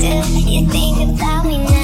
do you think about me now?